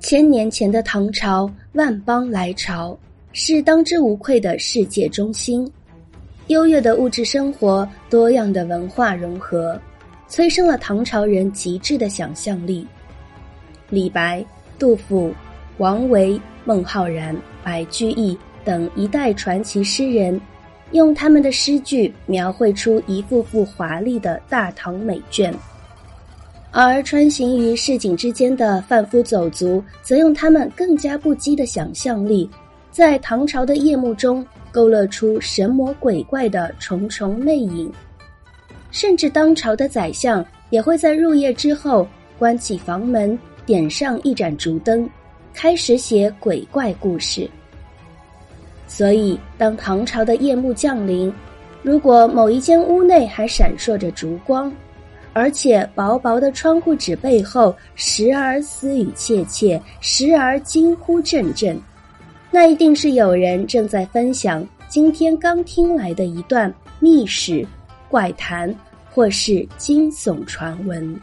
千年前的唐朝，万邦来朝，是当之无愧的世界中心。优越的物质生活，多样的文化融合，催生了唐朝人极致的想象力。李白、杜甫、王维、孟浩然、白居易等一代传奇诗人，用他们的诗句描绘出一幅幅华丽的大唐美卷。而穿行于市井之间的贩夫走卒，则用他们更加不羁的想象力，在唐朝的夜幕中勾勒出神魔鬼怪的重重魅影。甚至当朝的宰相也会在入夜之后关起房门，点上一盏烛灯，开始写鬼怪故事。所以，当唐朝的夜幕降临，如果某一间屋内还闪烁着烛光，而且薄薄的窗户纸背后，时而私语窃窃，时而惊呼阵阵，那一定是有人正在分享今天刚听来的一段秘史、怪谈，或是惊悚传闻。